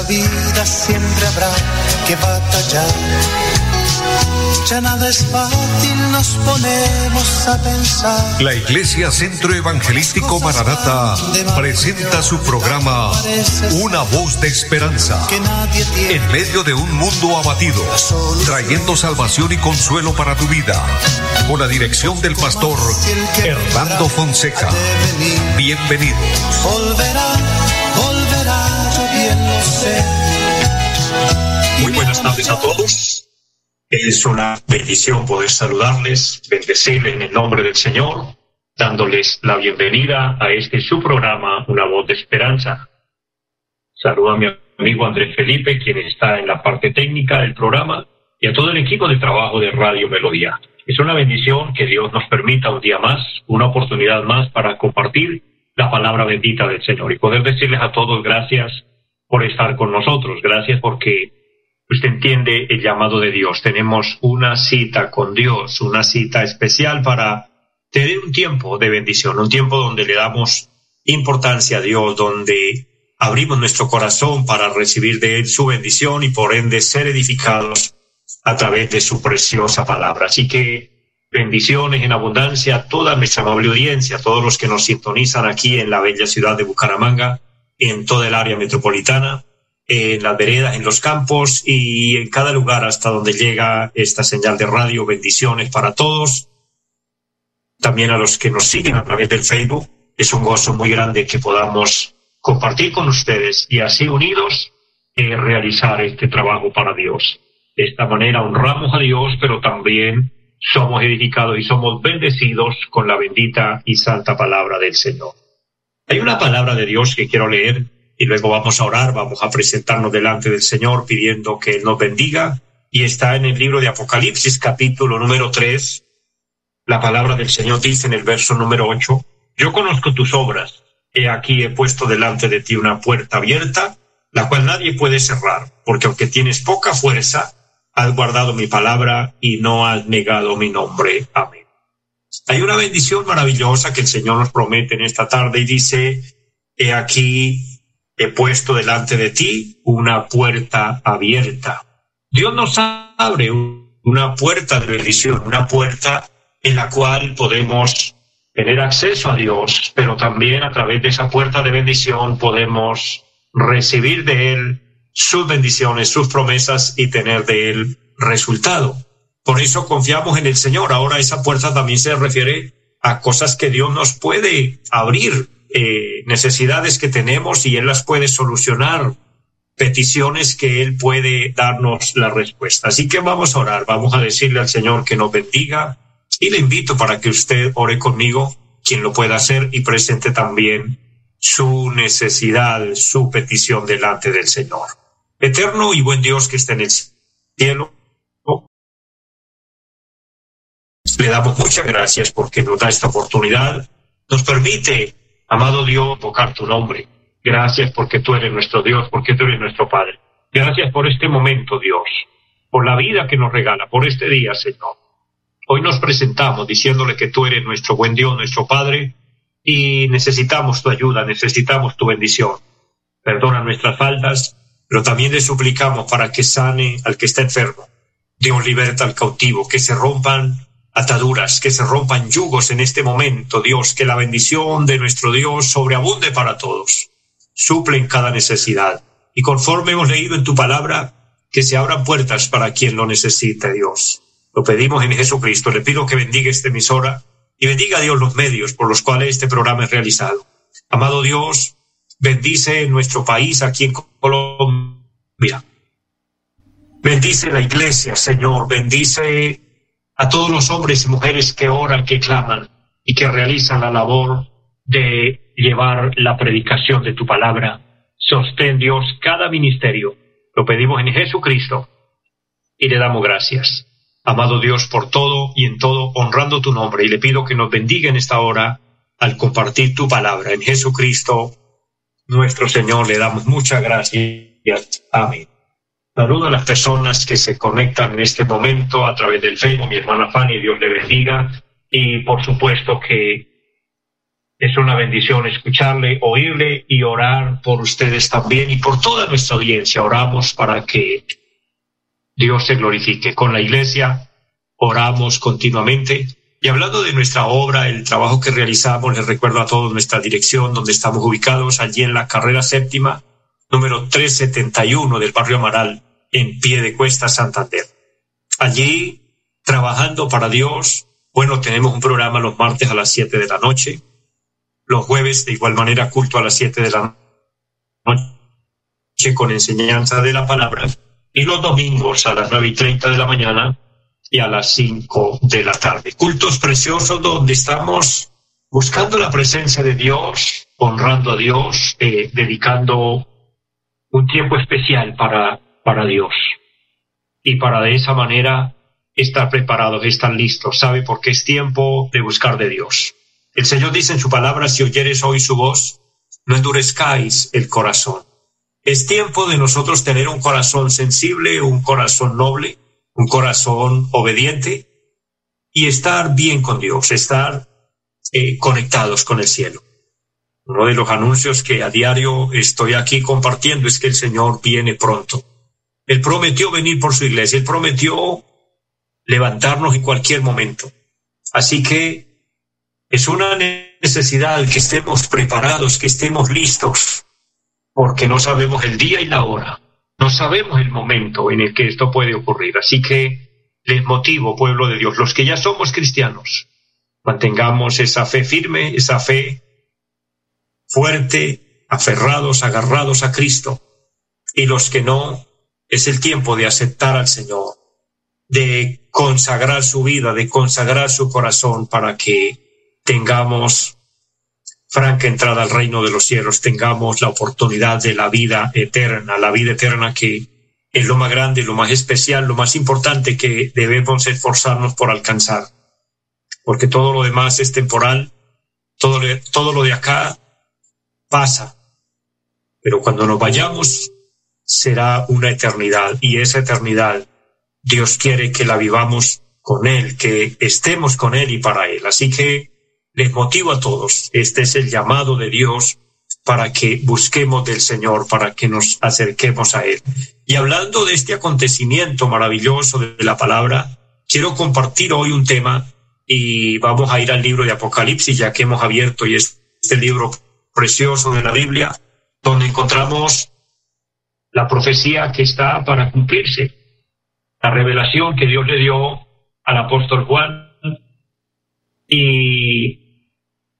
esta vida siempre habrá que batallar. Ya nada es fácil, nos ponemos a pensar. La Iglesia Centro Evangelístico Maranata presenta su programa Una voz de esperanza. En medio de un mundo abatido, trayendo salvación y consuelo para tu vida. Con la dirección del pastor Hernando Fonseca. Bienvenidos. Volverá, Muy buenas tardes a todos. Es una bendición poder saludarles, bendecirles en el nombre del Señor, dándoles la bienvenida a este su programa, Una voz de esperanza. Saludo a mi amigo Andrés Felipe, quien está en la parte técnica del programa, y a todo el equipo de trabajo de Radio Melodía. Es una bendición que Dios nos permita un día más, una oportunidad más para compartir la palabra bendita del Señor y poder decirles a todos gracias por estar con nosotros, gracias porque usted entiende el llamado de Dios. Tenemos una cita con Dios, una cita especial para tener un tiempo de bendición, un tiempo donde le damos importancia a Dios, donde abrimos nuestro corazón para recibir de Él su bendición y por ende ser edificados a través de su preciosa palabra. Así que bendiciones en abundancia a toda nuestra amable audiencia, a todos los que nos sintonizan aquí en la bella ciudad de Bucaramanga, en toda el área metropolitana, en las veredas, en los campos y en cada lugar hasta donde llega esta señal de radio. Bendiciones para todos. También a los que nos siguen a través del Facebook. Es un gozo muy grande que podamos compartir con ustedes y así unidos eh, realizar este trabajo para Dios. De esta manera honramos a Dios, pero también somos edificados y somos bendecidos con la bendita y santa palabra del Señor. Hay una palabra de Dios que quiero leer y luego vamos a orar, vamos a presentarnos delante del Señor pidiendo que Él nos bendiga. Y está en el libro de Apocalipsis capítulo número 3. La palabra del Señor dice en el verso número 8, yo conozco tus obras. He aquí he puesto delante de ti una puerta abierta, la cual nadie puede cerrar, porque aunque tienes poca fuerza, has guardado mi palabra y no has negado mi nombre. Amén. Hay una bendición maravillosa que el Señor nos promete en esta tarde y dice, he aquí, he puesto delante de ti una puerta abierta. Dios nos abre una puerta de bendición, una puerta en la cual podemos tener acceso a Dios, pero también a través de esa puerta de bendición podemos recibir de Él sus bendiciones, sus promesas y tener de Él resultado. Por eso confiamos en el Señor. Ahora esa puerta también se refiere a cosas que Dios nos puede abrir, eh, necesidades que tenemos y Él las puede solucionar, peticiones que Él puede darnos la respuesta. Así que vamos a orar, vamos a decirle al Señor que nos bendiga y le invito para que usted ore conmigo, quien lo pueda hacer, y presente también su necesidad, su petición delante del Señor. Eterno y buen Dios que está en el cielo, le damos muchas gracias porque nos da esta oportunidad, nos permite, amado Dios, invocar tu nombre. Gracias porque tú eres nuestro Dios, porque tú eres nuestro Padre. Gracias por este momento, Dios, por la vida que nos regala, por este día, Señor. Hoy nos presentamos diciéndole que tú eres nuestro buen Dios, nuestro Padre, y necesitamos tu ayuda, necesitamos tu bendición. Perdona nuestras faltas, pero también le suplicamos para que sane al que está enfermo. Dios liberta al cautivo, que se rompan ataduras, que se rompan yugos en este momento, Dios, que la bendición de nuestro Dios sobreabunde para todos. Suple en cada necesidad. Y conforme hemos leído en tu palabra, que se abran puertas para quien lo necesite, Dios. Lo pedimos en Jesucristo. Le pido que bendiga esta emisora y bendiga a Dios los medios por los cuales este programa es realizado. Amado Dios, bendice nuestro país aquí en Colombia. Bendice la iglesia, Señor, bendice a todos los hombres y mujeres que oran, que claman y que realizan la labor de llevar la predicación de tu palabra. Sostén Dios cada ministerio. Lo pedimos en Jesucristo y le damos gracias. Amado Dios, por todo y en todo, honrando tu nombre, y le pido que nos bendiga en esta hora al compartir tu palabra. En Jesucristo, nuestro Señor, le damos muchas gracias. Amén. Saludo a las personas que se conectan en este momento a través del Facebook, mi hermana Fanny, Dios le bendiga. Y por supuesto que Es una bendición escucharle, oírle y orar por ustedes también y por toda nuestra audiencia. Oramos para que Dios se glorifique. Con la iglesia oramos continuamente. Y hablando de nuestra obra, el trabajo que realizamos, les recuerdo a todos nuestra dirección, donde estamos ubicados, allí en la carrera séptima, número 371 del barrio Amaral, en pie de cuesta Santander. Allí, trabajando para Dios, bueno, tenemos un programa los martes a las siete de la noche, los jueves de igual manera culto a las siete de la noche con enseñanza de la palabra y los domingos a las nueve y treinta de la mañana y a las cinco de la tarde. Cultos preciosos donde estamos buscando la presencia de Dios, honrando a Dios, eh, dedicando un tiempo especial para, para Dios. Y para de esa manera estar preparados, estar listos. ¿Sabe? Porque es tiempo de buscar de Dios. El Señor dice en su palabra, si oyeres hoy su voz, no endurezcáis el corazón. Es tiempo de nosotros tener un corazón sensible, un corazón noble, un corazón obediente y estar bien con Dios, estar eh, conectados con el cielo. Uno de los anuncios que a diario estoy aquí compartiendo es que el Señor viene pronto. Él prometió venir por su iglesia, Él prometió levantarnos en cualquier momento. Así que es una necesidad que estemos preparados, que estemos listos, porque no sabemos el día y la hora, no sabemos el momento en el que esto puede ocurrir. Así que les motivo, pueblo de Dios, los que ya somos cristianos, mantengamos esa fe firme, esa fe fuerte, aferrados, agarrados a Cristo. Y los que no, es el tiempo de aceptar al Señor, de consagrar su vida, de consagrar su corazón para que tengamos franca entrada al reino de los cielos, tengamos la oportunidad de la vida eterna, la vida eterna que es lo más grande, lo más especial, lo más importante que debemos esforzarnos por alcanzar. Porque todo lo demás es temporal, todo, todo lo de acá pasa. Pero cuando nos vayamos será una eternidad y esa eternidad Dios quiere que la vivamos con Él, que estemos con Él y para Él. Así que les motivo a todos. Este es el llamado de Dios para que busquemos del Señor, para que nos acerquemos a Él. Y hablando de este acontecimiento maravilloso de la palabra, quiero compartir hoy un tema y vamos a ir al libro de Apocalipsis, ya que hemos abierto y es este libro precioso de la Biblia, donde encontramos la profecía que está para cumplirse, la revelación que Dios le dio al apóstol Juan y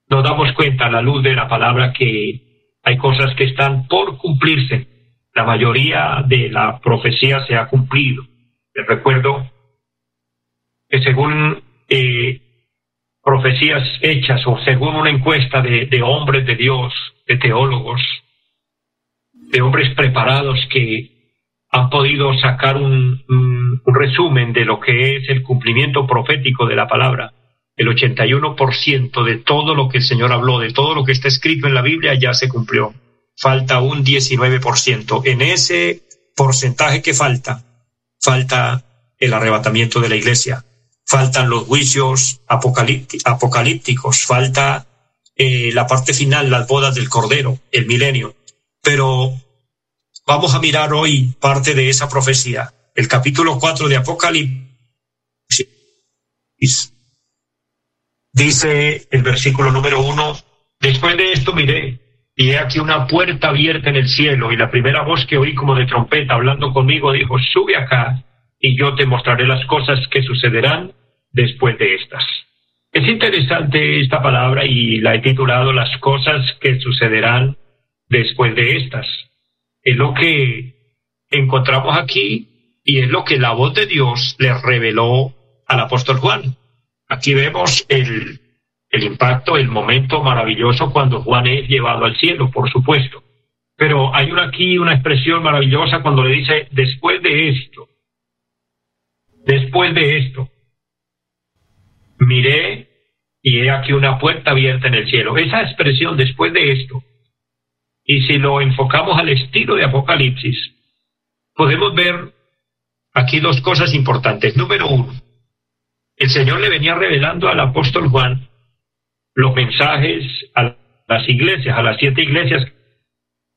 nos damos cuenta a la luz de la palabra que hay cosas que están por cumplirse. La mayoría de la profecía se ha cumplido. Les recuerdo que según eh, profecías hechas o según una encuesta de, hombres de Dios, de teólogos, de hombres preparados que han podido sacar un, un resumen de lo que es el cumplimiento profético de la palabra, el 81% de todo lo que el Señor habló, de todo lo que está escrito en la Biblia ya se cumplió. Falta un 19%. En ese porcentaje que falta, falta el arrebatamiento de la iglesia, faltan los juicios apocalípticos, falta eh, la parte final, las bodas del Cordero, el milenio. Pero vamos a mirar hoy parte de esa profecía, el capítulo 4 de Apocalipsis Dice el versículo número uno, después de esto miré, y he aquí una puerta abierta en el cielo, y la primera voz que oí como de trompeta hablando conmigo dijo, sube acá, y yo te mostraré las cosas que sucederán después de estas. Es interesante esta palabra y la he titulado Las cosas que sucederán después de estas. Es lo que encontramos aquí y es lo que la voz de Dios le reveló al apóstol Juan. Aquí vemos el, el impacto, el momento maravilloso cuando Juan es llevado al cielo, por supuesto. Pero hay una, aquí una expresión maravillosa cuando le dice, después de esto, después de esto, miré y he aquí una puerta abierta en el cielo. Esa expresión, después de esto, y si lo enfocamos al estilo de Apocalipsis, podemos ver aquí dos cosas importantes. Número uno, el Señor le venía revelando al apóstol Juan los mensajes a las iglesias, a las siete iglesias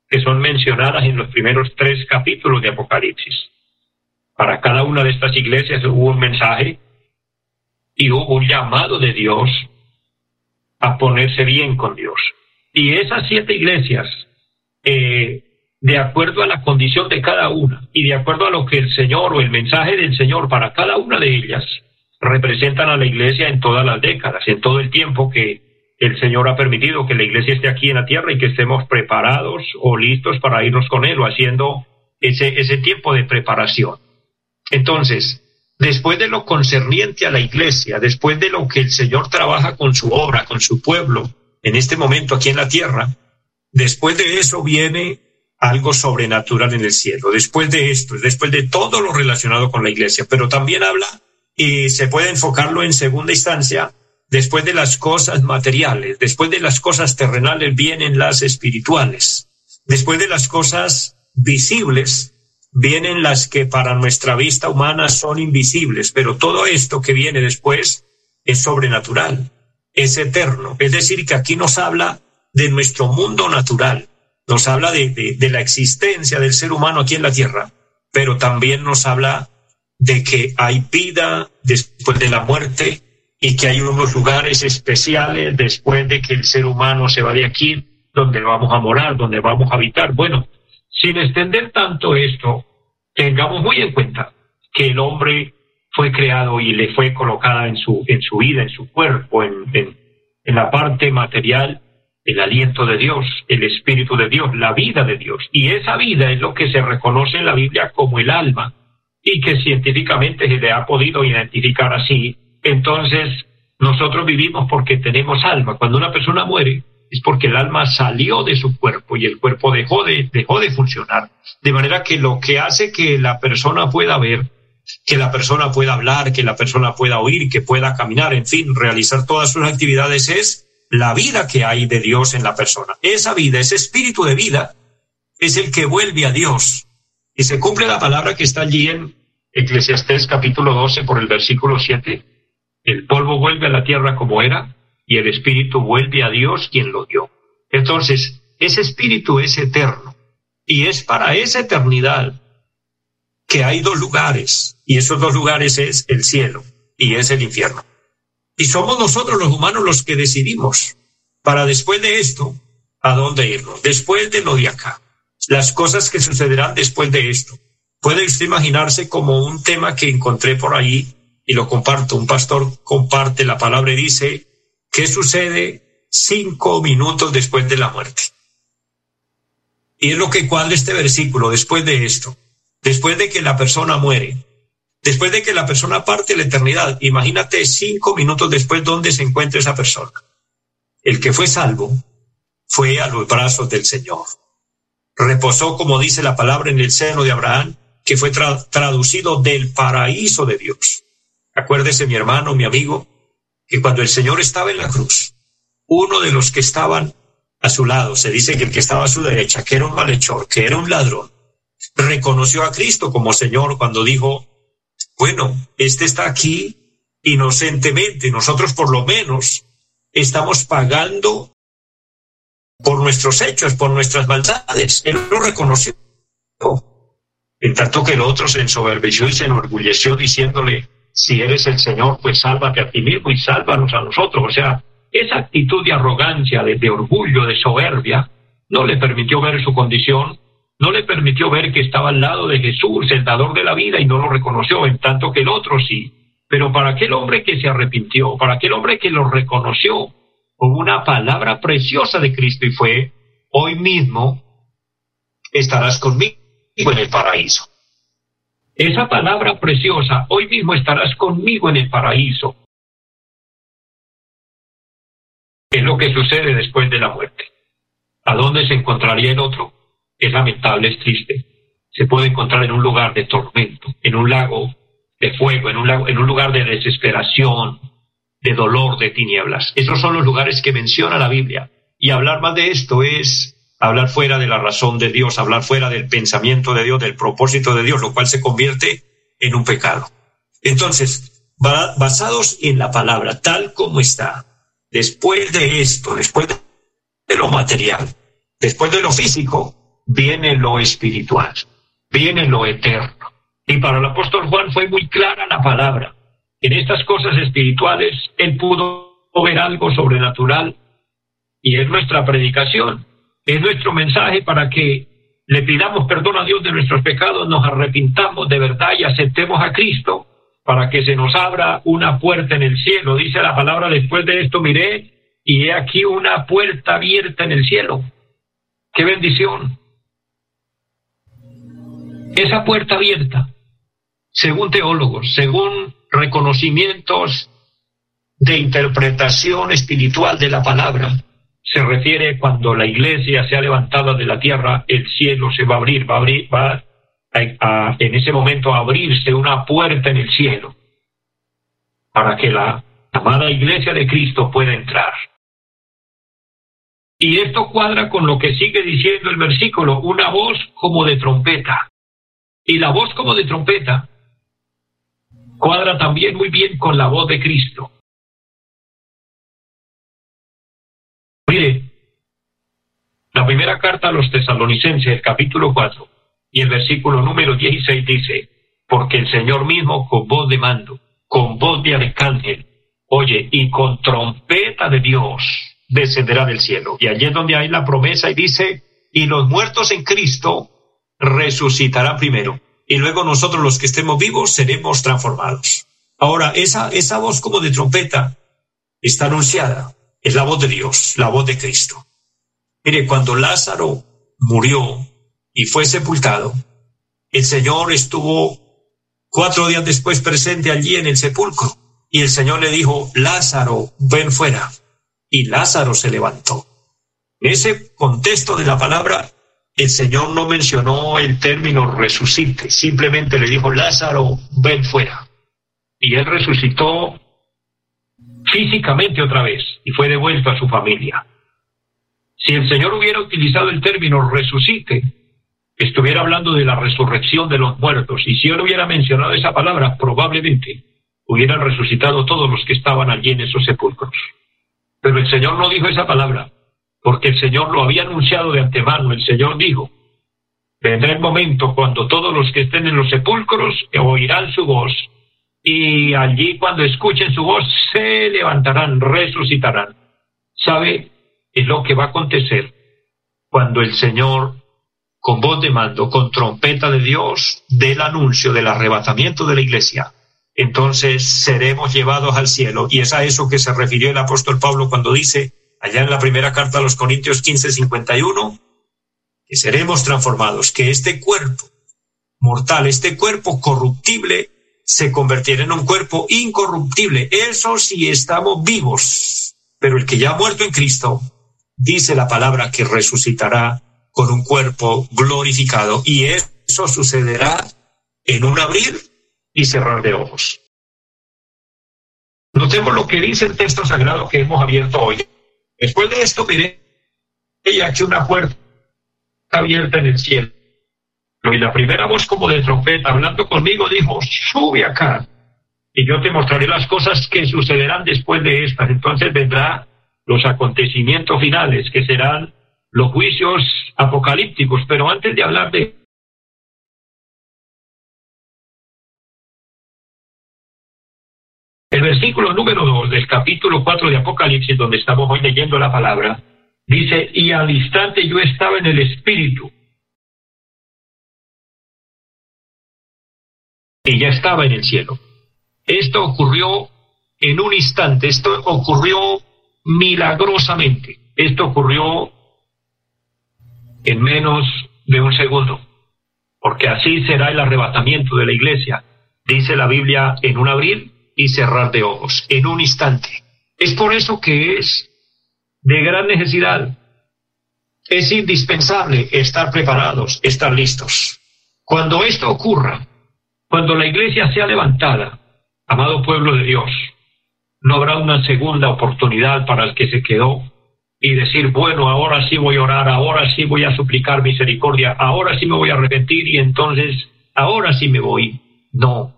que son mencionadas en los primeros tres capítulos de Apocalipsis. Para cada una de estas iglesias hubo un mensaje y hubo un llamado de Dios a ponerse bien con Dios. Y esas siete iglesias, eh, de acuerdo a la condición de cada una y de acuerdo a lo que el Señor o el mensaje del Señor para cada una de ellas, representan a la iglesia en todas las décadas, en todo el tiempo que el Señor ha permitido que la iglesia esté aquí en la tierra y que estemos preparados o listos para irnos con Él o haciendo ese, ese tiempo de preparación. Entonces, después de lo concerniente a la iglesia, después de lo que el Señor trabaja con su obra, con su pueblo, en este momento aquí en la tierra, después de eso viene algo sobrenatural en el cielo. Después de esto, después de todo lo relacionado con la iglesia, pero también habla y se puede enfocarlo en segunda instancia, después de las cosas materiales, después de las cosas terrenales vienen las espirituales, después de las cosas visibles vienen las que para nuestra vista humana son invisibles, pero todo esto que viene después es sobrenatural, es eterno. Es decir, que aquí nos habla de nuestro mundo natural, nos habla de, de, la existencia del ser humano aquí en la tierra, pero también nos habla de que hay vida después de la muerte y que hay unos lugares especiales después de que el ser humano se va de aquí, donde vamos a morar, donde vamos a habitar. Bueno, sin extender tanto esto, tengamos muy en cuenta que el hombre fue creado y le fue colocada en su, en su vida, en su cuerpo, en, en, en la parte material, el aliento de Dios, el espíritu de Dios, la vida de Dios. Y esa vida es lo que se reconoce en la Biblia como el alma y que científicamente se le ha podido identificar así, entonces nosotros vivimos porque tenemos alma. Cuando una persona muere es porque el alma salió de su cuerpo y el cuerpo dejó de, dejó de funcionar. De manera que lo que hace que la persona pueda ver, que la persona pueda hablar, que la persona pueda oír, que pueda caminar, en fin, realizar todas sus actividades es la vida que hay de Dios en la persona. Esa vida, ese espíritu de vida, es el que vuelve a Dios y se cumple la palabra que está allí en Eclesiastés capítulo 12 por el versículo 7. El polvo vuelve a la tierra como era y el espíritu vuelve a Dios quien lo dio. Entonces, ese espíritu es eterno y es para esa eternidad que hay dos lugares y esos dos lugares es el cielo y es el infierno. Y somos nosotros los humanos los que decidimos para después de esto a dónde irnos, después de lo de acá las cosas que sucederán después de esto. Puede usted imaginarse como un tema que encontré por ahí y lo comparto. Un pastor comparte la palabra y dice, ¿qué sucede cinco minutos después de la muerte? Y es lo que cuadra este versículo después de esto. Después de que la persona muere, después de que la persona parte la eternidad, imagínate cinco minutos después dónde se encuentra esa persona. El que fue salvo fue a los brazos del Señor reposó, como dice la palabra, en el seno de Abraham, que fue traducido del paraíso de Dios. Acuérdese, mi hermano, mi amigo, que cuando el Señor estaba en la cruz, uno de los que estaban a su lado, se dice que el que estaba a su derecha, que era un malhechor, que era un ladrón, reconoció a Cristo como Señor cuando dijo, bueno, este está aquí inocentemente, nosotros por lo menos estamos pagando por nuestros hechos, por nuestras maldades. Él lo reconoció. En tanto que el otro se ensoberbeció y se enorgulleció diciéndole, si eres el Señor, pues sálvate a ti mismo y sálvanos a nosotros. O sea, esa actitud de arrogancia, de, orgullo, de soberbia, no le permitió ver su condición, no le permitió ver que estaba al lado de Jesús, el dador de la vida, y no lo reconoció, en tanto que el otro sí. Pero para aquel hombre que se arrepintió, para aquel hombre que lo reconoció, con una palabra preciosa de Cristo y fue, hoy mismo estarás conmigo en el paraíso. Esa palabra preciosa, hoy mismo estarás conmigo en el paraíso. Es lo que sucede después de la muerte. ¿A dónde se encontraría el otro? Es lamentable, es triste. Se puede encontrar en un lugar de tormento, en un lago de fuego, en un, lago, en un lugar de desesperación, de dolor, de tinieblas. Esos son los lugares que menciona la Biblia. Y hablar más de esto es hablar fuera de la razón de Dios, hablar fuera del pensamiento de Dios, del propósito de Dios, lo cual se convierte en un pecado. Entonces, basados en la palabra tal como está, después de esto, después de lo material, después de lo físico, viene lo espiritual, viene lo eterno. Y para el apóstol Juan fue muy clara la palabra. En estas cosas espirituales, él pudo ver algo sobrenatural y es nuestra predicación, es nuestro mensaje para que le pidamos perdón a Dios de nuestros pecados, nos arrepintamos de verdad y aceptemos a Cristo para que se nos abra una puerta en el cielo. Dice la palabra, después de esto miré y he aquí una puerta abierta en el cielo. ¡Qué bendición! Esa puerta abierta, según teólogos, según reconocimientos de interpretación espiritual de la palabra, se refiere cuando la iglesia se ha levantado de la tierra, el cielo se va a abrir, va a abrir, va a, en ese momento a abrirse una puerta en el cielo para que la amada iglesia de Cristo pueda entrar. Y esto cuadra con lo que sigue diciendo el versículo, una voz como de trompeta. Y la voz como de trompeta cuadra también muy bien con la voz de Cristo. Mire, la primera carta a los tesalonicenses, el capítulo 4 y el versículo número 16 dice, porque el Señor mismo con voz de mando, con voz de arcángel, oye, y con trompeta de Dios descenderá del cielo. Y allí es donde hay la promesa y dice, y los muertos en Cristo resucitarán primero, y luego nosotros los que estemos vivos seremos transformados. Ahora, esa, esa voz como de trompeta está anunciada es la voz de Dios, la voz de Cristo. Mire, cuando Lázaro murió y fue sepultado, el Señor estuvo cuatro días después presente allí en el sepulcro y el Señor le dijo, Lázaro, ven fuera. Y Lázaro se levantó. En ese contexto de la palabra, el Señor no mencionó el término resucite, simplemente le dijo, Lázaro, ven fuera. Y él resucitó físicamente otra vez y fue devuelto a su familia. Si el Señor hubiera utilizado el término resucite, estuviera hablando de la resurrección de los muertos. Y si él hubiera mencionado esa palabra, probablemente hubieran resucitado todos los que estaban allí en esos sepulcros. Pero el Señor no dijo esa palabra, porque el Señor lo había anunciado de antemano. El Señor dijo, vendrá el momento cuando todos los que estén en los sepulcros oirán su voz y allí cuando escuchen su voz se levantarán, resucitarán. ¿Sabe? Es lo que va a acontecer cuando el Señor, con voz de mando, con trompeta de Dios, dé el anuncio del arrebatamiento de la iglesia. Entonces seremos llevados al cielo. Y es a eso que se refirió el apóstol Pablo cuando dice, allá en la primera carta a los Corintios 15, 51, que seremos transformados, que este cuerpo mortal, este cuerpo corruptible, se convertirá en un cuerpo incorruptible. Eso sí estamos vivos. Pero el que ya ha muerto en Cristo, dice la palabra que resucitará con un cuerpo glorificado. Y eso sucederá en un abrir y cerrar de ojos. Notemos lo que dice el texto sagrado que hemos abierto hoy. Después de esto, miré, ella que una puerta abierta en el cielo y la primera voz como de trompeta hablando conmigo dijo, sube acá y yo te mostraré las cosas que sucederán después de estas. Entonces vendrá los acontecimientos finales, que serán los juicios apocalípticos. Pero antes de hablar de El versículo número 2 del capítulo 4 de Apocalipsis, donde estamos hoy leyendo la palabra, dice, y al instante yo estaba en el Espíritu, ya estaba en el cielo. Esto ocurrió en un instante, esto ocurrió milagrosamente, esto ocurrió en menos de un segundo, porque así será el arrebatamiento de la iglesia, dice la Biblia, en un abrir y cerrar de ojos, en un instante. Es por eso que es de gran necesidad, es indispensable estar preparados, estar listos. Cuando esto ocurra, cuando la iglesia sea levantada, amado pueblo de Dios, no habrá una segunda oportunidad para el que se quedó y decir, bueno, ahora sí voy a orar, ahora sí voy a suplicar misericordia, ahora sí me voy a arrepentir y entonces, ahora sí me voy. No.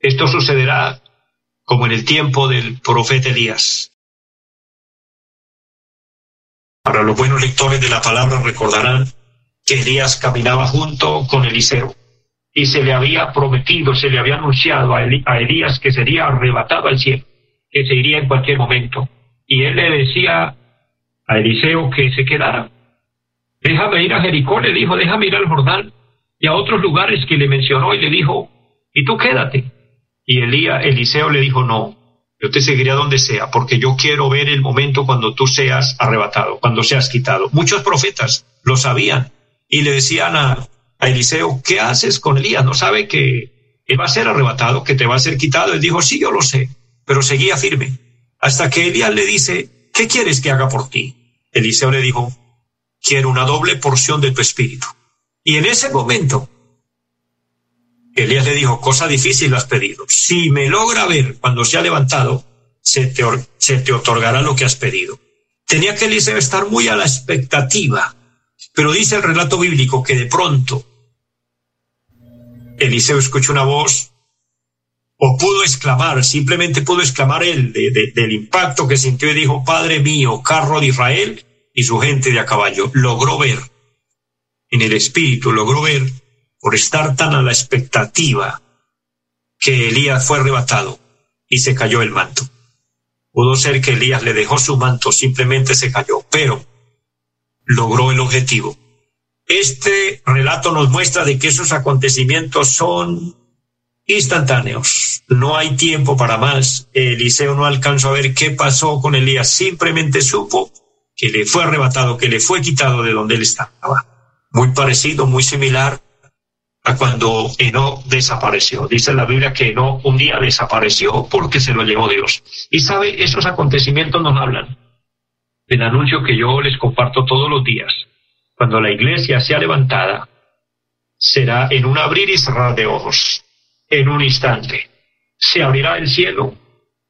Esto sucederá como en el tiempo del profeta Elías. Para los buenos lectores de la palabra recordarán que Elías caminaba junto con Eliseo y se le había prometido, se le había anunciado a, Elías que sería arrebatado al cielo, que se iría en cualquier momento. Y él le decía a Eliseo que se quedara. Déjame ir a Jericó, le dijo, déjame ir al Jordán y a otros lugares que le mencionó y le dijo, y tú quédate. Y Elías, Eliseo le dijo, no, yo te seguiré a donde sea, porque yo quiero ver el momento cuando tú seas arrebatado, cuando seas quitado. Muchos profetas lo sabían y le decían a, Eliseo, ¿qué haces con Elías? ¿No sabe que él va a ser arrebatado, que te va a ser quitado? Él dijo, sí, yo lo sé, pero seguía firme. Hasta que Elías le dice, ¿qué quieres que haga por ti? Eliseo le dijo, quiero una doble porción de tu espíritu. Y en ese momento, Elías le dijo, cosa difícil has pedido. Si me logra ver cuando se ha levantado, se te, se te otorgará lo que has pedido. Tenía que Eliseo estar muy a la expectativa pero dice el relato bíblico que de pronto Eliseo escuchó una voz o pudo exclamar, simplemente pudo exclamar él del impacto que sintió y dijo, Padre mío, carro de Israel y su gente de a caballo. Logró ver, en el espíritu logró ver, por estar tan a la expectativa, que Elías fue arrebatado y se cayó el manto. Pudo ser que Elías le dejó su manto, simplemente se cayó, pero logró el objetivo. Este relato nos muestra de que esos acontecimientos son instantáneos. No hay tiempo para más. Eliseo no alcanzó a ver qué pasó con Elías. Simplemente supo que le fue arrebatado, que le fue quitado de donde él estaba. Muy parecido, muy similar a cuando Eno desapareció. Dice la Biblia que Eno un día desapareció porque se lo llevó Dios. Y sabe, esos acontecimientos nos hablan el anuncio que yo les comparto todos los días. Cuando la iglesia sea levantada, será en un abrir y cerrar de ojos, en un instante. Se abrirá el cielo,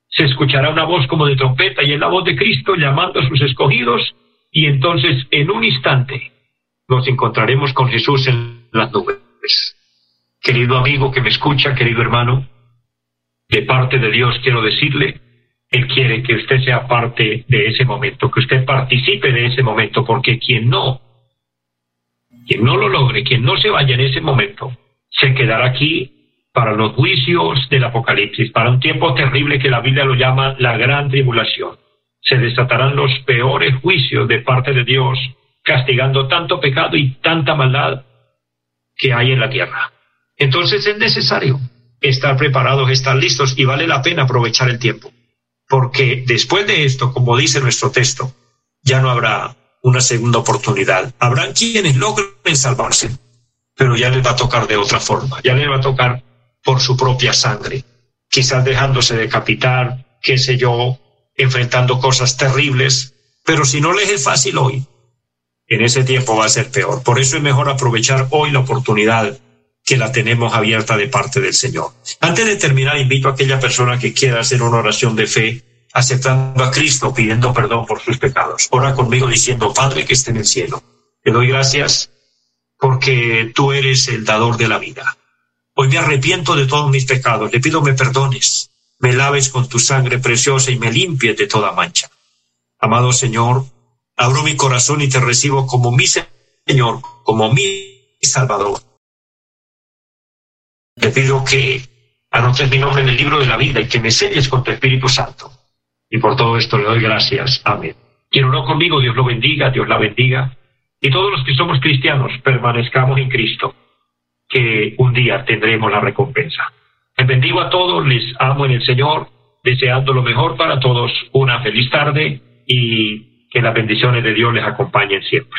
se escuchará una voz como de trompeta y es la voz de Cristo llamando a sus escogidos y entonces en un instante nos encontraremos con Jesús en las nubes. Querido amigo que me escucha, querido hermano, de parte de Dios quiero decirle él quiere que usted sea parte de ese momento, que usted participe de ese momento, porque quien no, quien no lo logre, quien no se vaya en ese momento, se quedará aquí para los juicios del Apocalipsis, para un tiempo terrible que la Biblia lo llama la gran tribulación. Se desatarán los peores juicios de parte de Dios, castigando tanto pecado y tanta maldad que hay en la tierra. Entonces es necesario estar preparados, estar listos y vale la pena aprovechar el tiempo porque después de esto, como dice nuestro texto, ya no habrá una segunda oportunidad. Habrán quienes logren salvarse, pero ya les va a tocar de otra forma, ya les va a tocar por su propia sangre, quizás dejándose decapitar, qué sé yo, enfrentando cosas terribles, pero si no les es fácil hoy, en ese tiempo va a ser peor. Por eso es mejor aprovechar hoy la oportunidad que la tenemos abierta de parte del Señor. Antes de terminar, invito a aquella persona que quiera hacer una oración de fe, aceptando a Cristo, pidiendo perdón por sus pecados. Ora conmigo diciendo, Padre que esté en el cielo, te doy gracias porque tú eres el dador de la vida. Hoy me arrepiento de todos mis pecados, le pido me perdones, me laves con tu sangre preciosa y me limpies de toda mancha. Amado Señor, abro mi corazón y te recibo como mi Señor, como mi Salvador. Te pido que anotes mi nombre en el libro de la vida y que me selles con tu Espíritu Santo. Y por todo esto le doy gracias. Amén. Quien oró conmigo, Dios lo bendiga, Dios la bendiga. Y todos los que somos cristianos, permanezcamos en Cristo, que un día tendremos la recompensa. Les bendigo a todos, les amo en el Señor, deseando lo mejor para todos. Una feliz tarde y que las bendiciones de Dios les acompañen siempre.